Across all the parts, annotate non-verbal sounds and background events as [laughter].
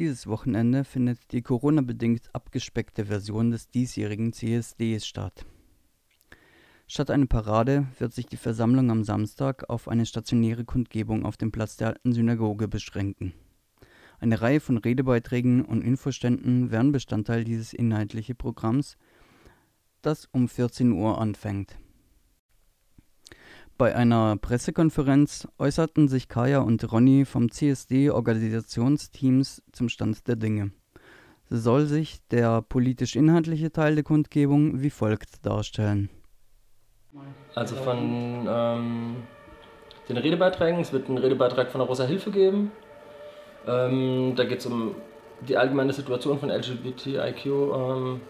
Dieses Wochenende findet die Corona-bedingt abgespeckte Version des diesjährigen CSDs statt. Statt einer Parade wird sich die Versammlung am Samstag auf eine stationäre Kundgebung auf dem Platz der alten Synagoge beschränken. Eine Reihe von Redebeiträgen und Infoständen werden Bestandteil dieses inhaltlichen Programms, das um 14 Uhr anfängt. Bei einer Pressekonferenz äußerten sich Kaya und Ronny vom CSD-Organisationsteams zum Stand der Dinge. So soll sich der politisch-inhaltliche Teil der Kundgebung wie folgt darstellen. Also von ähm, den Redebeiträgen, es wird einen Redebeitrag von der Rosa Hilfe geben. Ähm, da geht es um die allgemeine Situation von LGBTIQ. Ähm,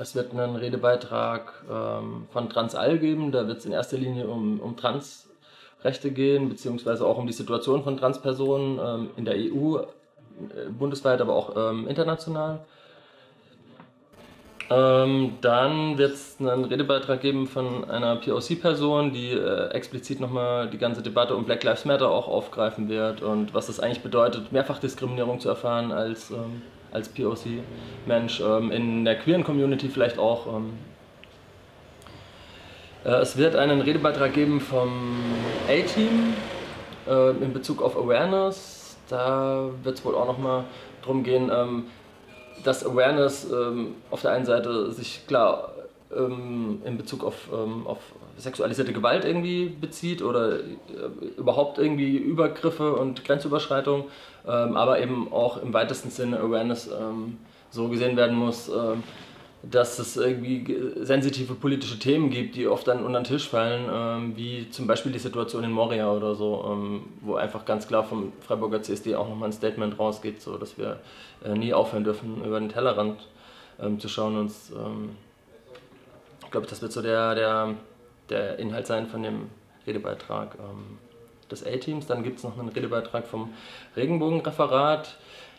es wird einen Redebeitrag ähm, von Transall geben. Da wird es in erster Linie um, um Transrechte gehen, beziehungsweise auch um die Situation von Transpersonen ähm, in der EU, äh, bundesweit, aber auch ähm, international. Ähm, dann wird es einen Redebeitrag geben von einer POC-Person, die äh, explizit nochmal die ganze Debatte um Black Lives Matter auch aufgreifen wird und was es eigentlich bedeutet, Mehrfachdiskriminierung zu erfahren als ähm, als POC-Mensch, ähm, in der queeren Community vielleicht auch. Ähm. Äh, es wird einen Redebeitrag geben vom A-Team äh, in Bezug auf Awareness. Da wird es wohl auch nochmal darum gehen, ähm, dass Awareness ähm, auf der einen Seite sich klar ähm, in Bezug auf, ähm, auf sexualisierte Gewalt irgendwie bezieht oder äh, überhaupt irgendwie Übergriffe und Grenzüberschreitungen, ähm, aber eben auch im weitesten Sinne Awareness ähm, so gesehen werden muss, ähm, dass es irgendwie sensitive politische Themen gibt, die oft dann unter den Tisch fallen, ähm, wie zum Beispiel die Situation in Moria oder so, wo einfach ganz klar vom Freiburger CSD auch nochmal ein Statement rausgeht, so dass wir äh, nie aufhören dürfen, über den Tellerrand zu schauen und ich glaube, das wird so der, der, der Inhalt sein von dem Redebeitrag ähm, des A-Teams. Dann gibt es noch einen Redebeitrag vom Regenbogenreferat.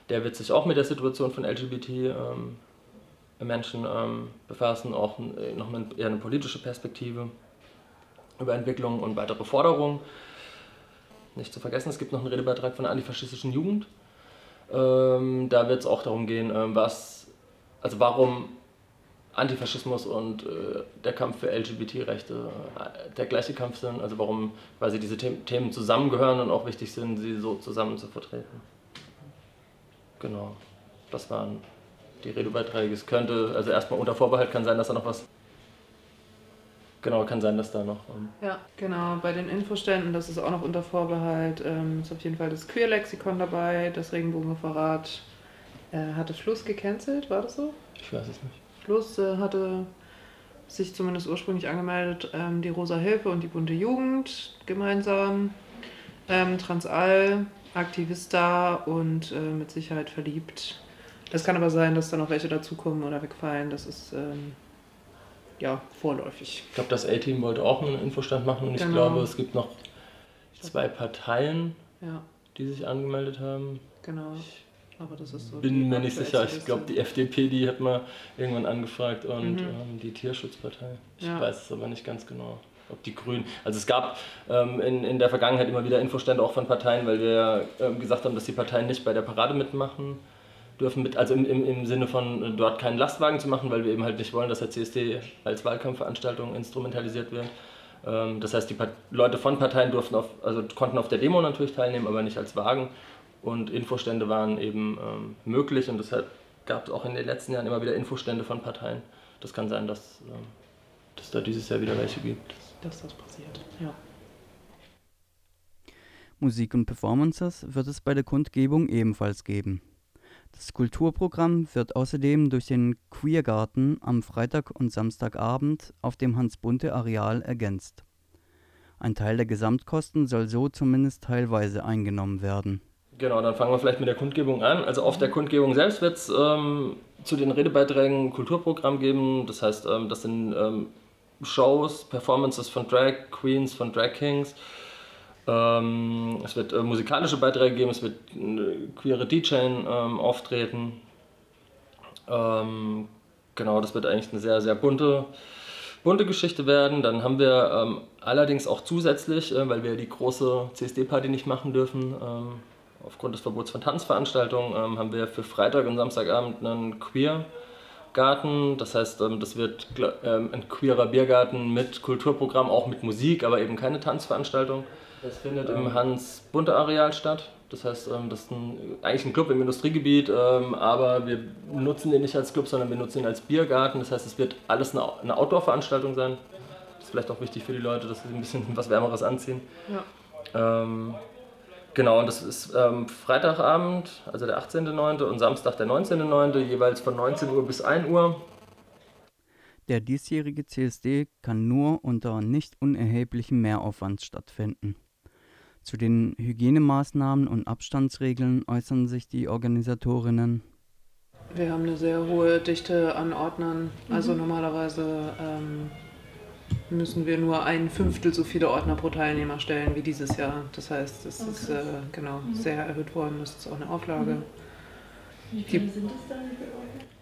Der wird sich auch mit der Situation von LGBT-Menschen ähm, ähm, befassen, auch äh, noch eine, eher eine politische Perspektive über Entwicklung und weitere Forderungen. Nicht zu vergessen, es gibt noch einen Redebeitrag von der antifaschistischen Jugend. Ähm, da wird es auch darum gehen, ähm, was, also warum Antifaschismus und äh, der Kampf für LGBT-Rechte äh, der gleiche Kampf sind, also warum quasi diese The Themen zusammengehören und auch wichtig sind, sie so zusammen zu vertreten. Genau, das waren die Redebeiträge. Es könnte, also erstmal unter Vorbehalt kann sein, dass da noch was. Genau, kann sein, dass da noch. Ähm ja, genau. Bei den Infoständen, das ist auch noch unter Vorbehalt, ähm, ist auf jeden Fall das Queer-Lexikon dabei, das Regenbogenreferat. Äh, hatte Fluss gecancelt, war das so? Ich weiß es nicht. Plus äh, hatte sich zumindest ursprünglich angemeldet ähm, die Rosa Hilfe und die Bunte Jugend gemeinsam. Ähm, Transall, Aktivista und äh, mit Sicherheit verliebt. Es kann aber sein, dass da noch welche dazukommen oder wegfallen. Das ist ähm, ja vorläufig. Ich glaube, das A-Team wollte auch einen Infostand machen und genau. ich glaube, es gibt noch zwei Parteien, ja. die sich angemeldet haben. Genau. Ich aber das ist so. Bin mir nicht sicher. Ich glaube, die FDP, die hat mal irgendwann angefragt und mhm. ähm, die Tierschutzpartei. Ich ja. weiß es aber nicht ganz genau. Ob die Grünen. Also es gab ähm, in, in der Vergangenheit immer wieder Infostände auch von Parteien, weil wir ähm, gesagt haben, dass die Parteien nicht bei der Parade mitmachen dürfen, mit, also im, im, im Sinne von äh, dort keinen Lastwagen zu machen, weil wir eben halt nicht wollen, dass der CSD als Wahlkampfveranstaltung instrumentalisiert wird. Ähm, das heißt, die Leute von Parteien durften auf, also konnten auf der Demo natürlich teilnehmen, aber nicht als Wagen und Infostände waren eben ähm, möglich und deshalb gab es auch in den letzten Jahren immer wieder Infostände von Parteien. Das kann sein, dass, ähm, dass da dieses Jahr wieder welche gibt. Dass das passiert, ja. Musik und Performances wird es bei der Kundgebung ebenfalls geben. Das Kulturprogramm wird außerdem durch den Queergarten am Freitag und Samstagabend auf dem Hans-Bunte-Areal ergänzt. Ein Teil der Gesamtkosten soll so zumindest teilweise eingenommen werden. Genau, dann fangen wir vielleicht mit der Kundgebung an. Also auf der Kundgebung selbst wird es ähm, zu den Redebeiträgen ein Kulturprogramm geben. Das heißt, ähm, das sind ähm, Shows, Performances von Drag Queens, von Drag Kings. Ähm, es wird äh, musikalische Beiträge geben, es wird äh, queere DJ ähm, auftreten. Ähm, genau, das wird eigentlich eine sehr, sehr bunte, bunte Geschichte werden. Dann haben wir allerdings auch zusätzlich, äh, weil wir die große CSD-Party nicht machen dürfen, aufgrund des Verbots von Tanzveranstaltungen ähm, haben wir für Freitag und Samstagabend einen Queer-Garten. Das heißt, ähm, das wird ähm, ein queerer Biergarten mit Kulturprogramm, auch mit Musik, aber eben keine Tanzveranstaltung. Das findet im Hans-Bunte-Areal statt. Das heißt, ähm, das ist ein, eigentlich ein Club im Industriegebiet, ähm, aber wir nutzen den nicht als Club, sondern wir nutzen ihn als Biergarten. Das heißt, es wird alles eine, eine Outdoor-Veranstaltung sein. Das ist vielleicht auch wichtig für die Leute, dass sie ein bisschen [laughs] was Wärmeres anziehen. Ja. Genau, und das ist ähm, Freitagabend, also der 18.09. und Samstag der 19.09., jeweils von 19 Uhr bis 1 Uhr. Der diesjährige CSD kann nur unter nicht unerheblichem Mehraufwand stattfinden. Zu den Hygienemaßnahmen und Abstandsregeln äußern sich die Organisatorinnen. Wir haben eine sehr hohe Dichte an Ordnern. Also mhm. normalerweise ähm, müssen wir nur ein Fünftel so viele Ordner pro Teilnehmer stellen wie dieses Jahr. Das heißt, es okay. ist äh, genau mhm. sehr erhöht worden. Das ist auch eine Auflage. Mhm. Wie viele sind es da?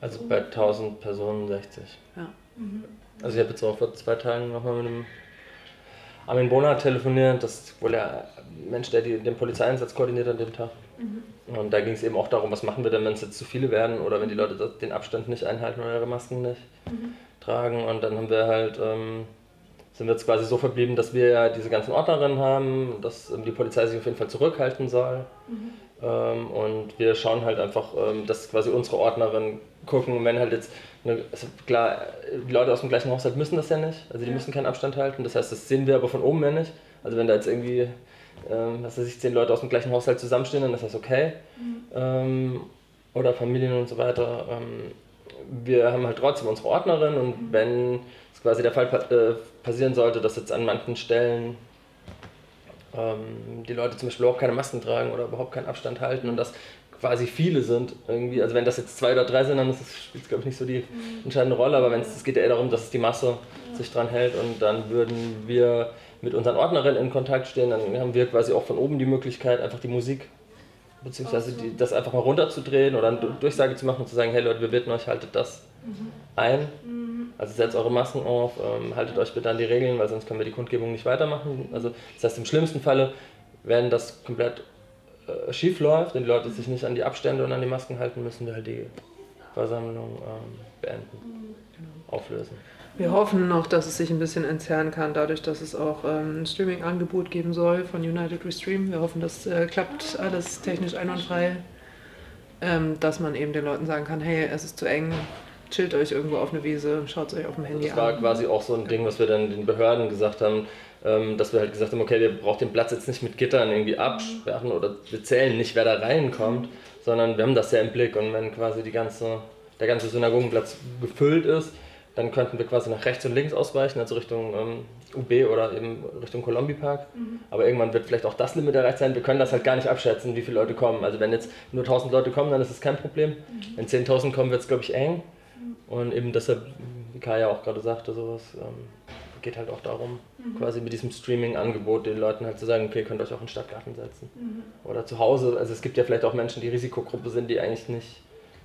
Also bei 1000 Personen 60. Ja. Mhm. Also ich habe jetzt auch vor zwei Tagen nochmal mit einem Armin Bohner telefoniert, das ist wohl der Mensch, der die, den Polizeieinsatz koordiniert an dem Tag. Mhm. Und da ging es eben auch darum, was machen wir denn, wenn es jetzt zu viele werden oder wenn die Leute den Abstand nicht einhalten oder ihre Masken nicht mhm. tragen. Und dann haben wir halt, ähm, sind wir jetzt quasi so verblieben, dass wir ja diese ganzen Ordnerinnen haben, dass ähm, die Polizei sich auf jeden Fall zurückhalten soll. Mhm. Ähm, und wir schauen halt einfach, ähm, dass quasi unsere Ordnerinnen gucken, wenn halt jetzt Ne, also klar, die Leute aus dem gleichen Haushalt müssen das ja nicht, also die müssen keinen Abstand halten. Das heißt, das sehen wir aber von oben ja nicht. Also wenn da jetzt irgendwie, ähm, was weiß ich, zehn Leute aus dem gleichen Haushalt zusammenstehen, dann ist das okay. Mhm. Ähm, oder Familien und so weiter. Wir haben halt trotzdem unsere Ordnerin und mhm. wenn es quasi der Fall äh, passieren sollte, dass jetzt an manchen Stellen ähm, die Leute zum Beispiel auch keine Masken tragen oder überhaupt keinen Abstand halten und das quasi viele sind irgendwie. Also wenn das jetzt zwei oder drei sind, dann spielt es glaube ich nicht so die mhm. entscheidende Rolle, aber wenn es geht ja eher darum, dass die Masse sich dran hält und dann würden wir mit unseren Ordnerinnen in Kontakt stehen, dann haben wir quasi auch von oben die Möglichkeit, einfach die Musik beziehungsweise die, das einfach mal runterzudrehen oder eine Durchsage zu machen und zu sagen, hey Leute, wir bitten euch, haltet das mhm. ein. Mhm. Also setzt eure Masken auf, ähm, haltet euch bitte an die Regeln, weil sonst können wir die Kundgebung nicht weitermachen. Also das heißt, im schlimmsten Falle werden das komplett äh, schief läuft und die Leute sich nicht an die Abstände und an die Masken halten, müssen wir halt die Versammlung ähm, beenden, genau. auflösen. Wir hoffen noch, dass es sich ein bisschen entzerren kann, dadurch, dass es auch ähm, ein Streaming-Angebot geben soll von United Restream. Wir hoffen, das äh, klappt alles technisch einwandfrei, ähm, dass man eben den Leuten sagen kann, hey, es ist zu eng, chillt euch irgendwo auf eine Wiese, schaut es euch auf dem Handy an. Das war quasi auch so ein Ding, was wir dann den Behörden gesagt haben, ähm, dass wir halt gesagt haben, okay, ihr braucht den Platz jetzt nicht mit Gittern irgendwie absperren oder wir zählen nicht, wer da reinkommt, sondern wir haben das ja im Blick und wenn quasi die ganze, der ganze Synagogenplatz gefüllt ist, dann könnten wir quasi nach rechts und links ausweichen, also Richtung ähm, UB oder eben Richtung Colombi Park. Mhm. Aber irgendwann wird vielleicht auch das Limit erreicht sein. Wir können das halt gar nicht abschätzen, wie viele Leute kommen. Also wenn jetzt nur 1000 Leute kommen, dann ist es kein Problem. Mhm. Wenn 10.000 kommen, wird es, glaube ich, eng. Mhm. Und eben deshalb, wie Kaya auch gerade sagte, sowas ähm, geht halt auch darum, mhm. quasi mit diesem Streaming-Angebot den Leuten halt zu sagen, okay, könnt ihr euch auch in den Stadtgarten setzen. Mhm. Oder zu Hause. Also es gibt ja vielleicht auch Menschen, die Risikogruppe sind, die eigentlich nicht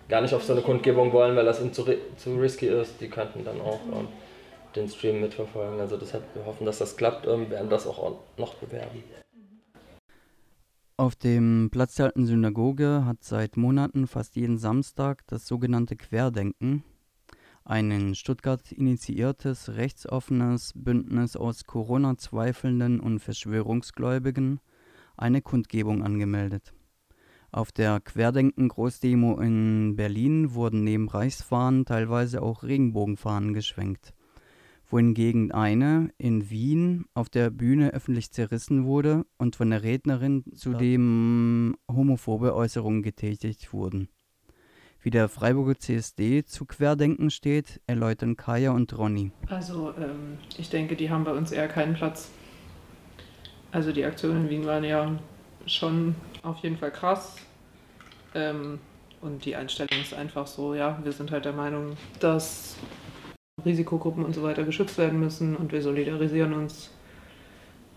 gar nicht auf so eine Kundgebung wollen, weil das ihnen zu, zu risky ist. Die könnten dann auch ähm, den Stream mitverfolgen. Also deshalb wir hoffen, dass das klappt, ähm, werden das auch noch bewerben. Auf dem Platz der alten Synagoge hat seit Monaten fast jeden Samstag das sogenannte Querdenken, ein in Stuttgart initiiertes rechtsoffenes Bündnis aus Corona-Zweifelnden und Verschwörungsgläubigen, eine Kundgebung angemeldet. Auf der Querdenken-Großdemo in Berlin wurden neben Reichsfahnen teilweise auch Regenbogenfahnen geschwenkt, wohingegen eine in Wien auf der Bühne öffentlich zerrissen wurde und von der Rednerin zudem homophobe Äußerungen getätigt wurden. Wie der Freiburger CSD zu Querdenken steht, erläutern Kaya und Ronny. Also ähm, ich denke, die haben bei uns eher keinen Platz. Also die Aktionen in Wien waren ja schon auf jeden Fall krass. Ähm, und die Einstellung ist einfach so, ja, wir sind halt der Meinung, dass Risikogruppen und so weiter geschützt werden müssen und wir solidarisieren uns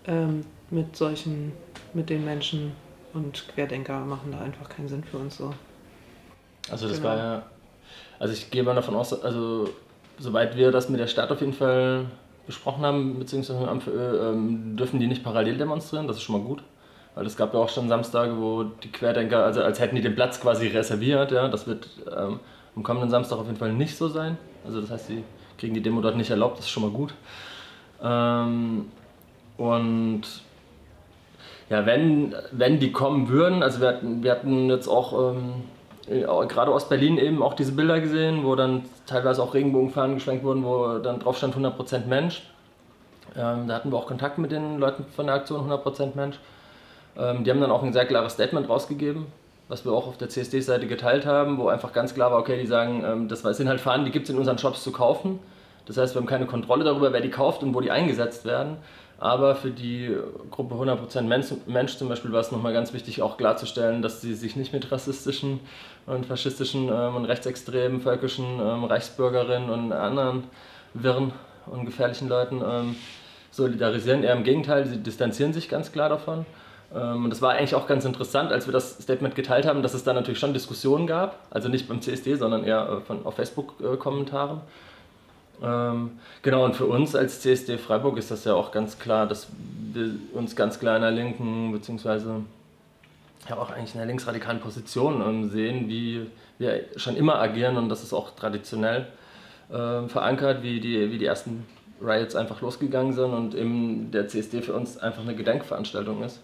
ähm, mit solchen, mit den Menschen und Querdenker machen da einfach keinen Sinn für uns so. Also das genau. war ja, also ich gehe mal davon aus, also soweit wir das mit der Stadt auf jeden Fall besprochen haben, beziehungsweise mit dem Amt für Öl, ähm, dürfen die nicht parallel demonstrieren, das ist schon mal gut. Weil es gab ja auch schon Samstage, wo die Querdenker, also als hätten die den Platz quasi reserviert. Ja? Das wird ähm, am kommenden Samstag auf jeden Fall nicht so sein. Also das heißt, sie kriegen die Demo dort nicht erlaubt, das ist schon mal gut. Ähm, und ja, wenn, wenn die kommen würden, also wir hatten, wir hatten jetzt auch ähm, gerade Ostberlin eben auch diese Bilder gesehen, wo dann teilweise auch Regenbogenfahnen geschwenkt wurden, wo dann drauf stand 100% Mensch. Ähm, da hatten wir auch Kontakt mit den Leuten von der Aktion 100% Mensch. Ähm, die haben dann auch ein sehr klares Statement rausgegeben, was wir auch auf der CSD-Seite geteilt haben, wo einfach ganz klar war, okay, die sagen, ähm, das sind halt Fahnen, die gibt es in unseren Shops zu kaufen. Das heißt, wir haben keine Kontrolle darüber, wer die kauft und wo die eingesetzt werden. Aber für die Gruppe 100% Mensch, Mensch zum Beispiel war es nochmal ganz wichtig, auch klarzustellen, dass sie sich nicht mit rassistischen und faschistischen ähm, und rechtsextremen völkischen ähm, Reichsbürgerinnen und anderen wirren und gefährlichen Leuten ähm, solidarisieren. Eher im Gegenteil, sie distanzieren sich ganz klar davon. Ähm, und das war eigentlich auch ganz interessant, als wir das Statement geteilt haben, dass es da natürlich schon Diskussionen gab. Also nicht beim CSD, sondern eher äh, von, auf Facebook-Kommentaren. Ähm, genau, und für uns als CSD Freiburg ist das ja auch ganz klar, dass wir uns ganz klar in der linken, beziehungsweise ja auch eigentlich in der linksradikalen Position ähm, sehen, wie wir schon immer agieren und das ist auch traditionell verankert, wie die, wie die ersten Riots einfach losgegangen sind und eben der CSD für uns einfach eine Gedenkveranstaltung ist.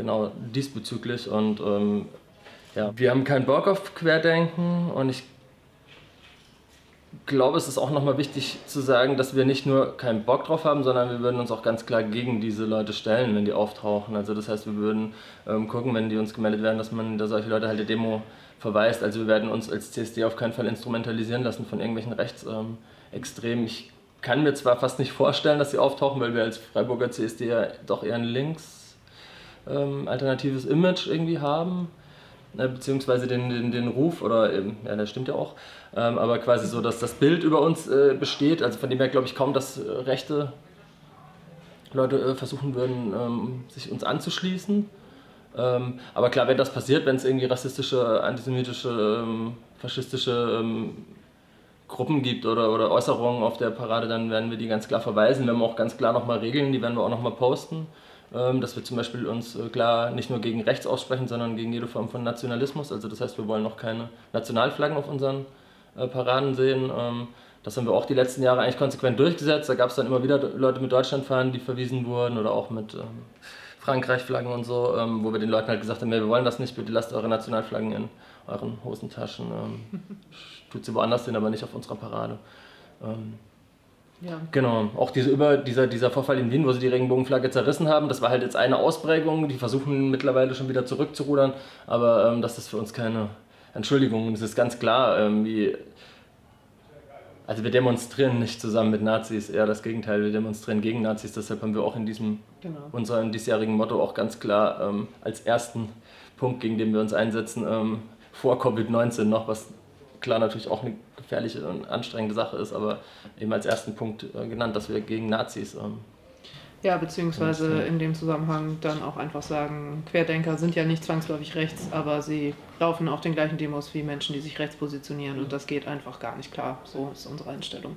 Genau diesbezüglich und ähm, ja, wir haben keinen Bock auf Querdenken und ich glaube, es ist auch nochmal wichtig zu sagen, dass wir nicht nur keinen Bock drauf haben, sondern wir würden uns auch ganz klar gegen diese Leute stellen, wenn die auftauchen. Also das heißt, wir würden ähm, gucken, wenn die uns gemeldet werden, dass man da solche Leute halt der Demo verweist. Also wir werden uns als CSD auf keinen Fall instrumentalisieren lassen von irgendwelchen Rechtsextremen. Ähm, ich kann mir zwar fast nicht vorstellen, dass sie auftauchen, weil wir als Freiburger CSD ja doch eher ein links ähm, alternatives Image irgendwie haben ne, beziehungsweise den, den, den Ruf, oder ähm, ja, das stimmt ja auch, ähm, aber quasi so, dass das Bild über uns äh, besteht, also von dem her glaube ich kaum, dass äh, rechte Leute äh, versuchen würden, ähm, sich uns anzuschließen. Ähm, aber klar, wenn das passiert, wenn es irgendwie rassistische, antisemitische, ähm, faschistische Gruppen gibt oder, oder Äußerungen auf der Parade, dann werden wir die ganz klar verweisen. Wir haben auch ganz klar nochmal Regeln, die werden wir auch nochmal posten. Ähm, dass wir zum Beispiel uns äh, klar nicht nur gegen rechts aussprechen, sondern gegen jede Form von Nationalismus. Also das heißt, wir wollen noch keine Nationalflaggen auf unseren äh, Paraden sehen. Ähm, das haben wir auch die letzten Jahre eigentlich konsequent durchgesetzt. Da gab es dann immer wieder Leute mit Deutschlandfahnen, die verwiesen wurden oder auch mit ähm, Frankreich-Flaggen und so, wo wir den Leuten halt gesagt haben, wir wollen das nicht, bitte lasst eure Nationalflaggen in euren Hosentaschen. [laughs] tut sie woanders hin, aber nicht auf unserer Parade. Ja. Genau, auch diese über, dieser, dieser Vorfall in Wien, wo sie die Regenbogenflagge zerrissen haben, das war halt jetzt eine Ausprägung, die versuchen mittlerweile schon wieder zurückzurudern, aber ähm, das ist für uns keine Entschuldigung. Es ist ganz klar, ähm, wie. Also wir demonstrieren nicht zusammen mit Nazis, eher das Gegenteil, wir demonstrieren gegen Nazis, deshalb haben wir auch in diesem genau. unserem diesjährigen Motto auch ganz klar ähm, als ersten Punkt, gegen den wir uns einsetzen, ähm, vor Covid-19 noch, was klar natürlich auch eine gefährliche und anstrengende Sache ist, aber eben als ersten Punkt äh, genannt, dass wir gegen Nazis. Ähm, ja, beziehungsweise in dem Zusammenhang dann auch einfach sagen, Querdenker sind ja nicht zwangsläufig rechts, aber sie laufen auf den gleichen Demos wie Menschen, die sich rechts positionieren und das geht einfach gar nicht klar. So ist unsere Einstellung.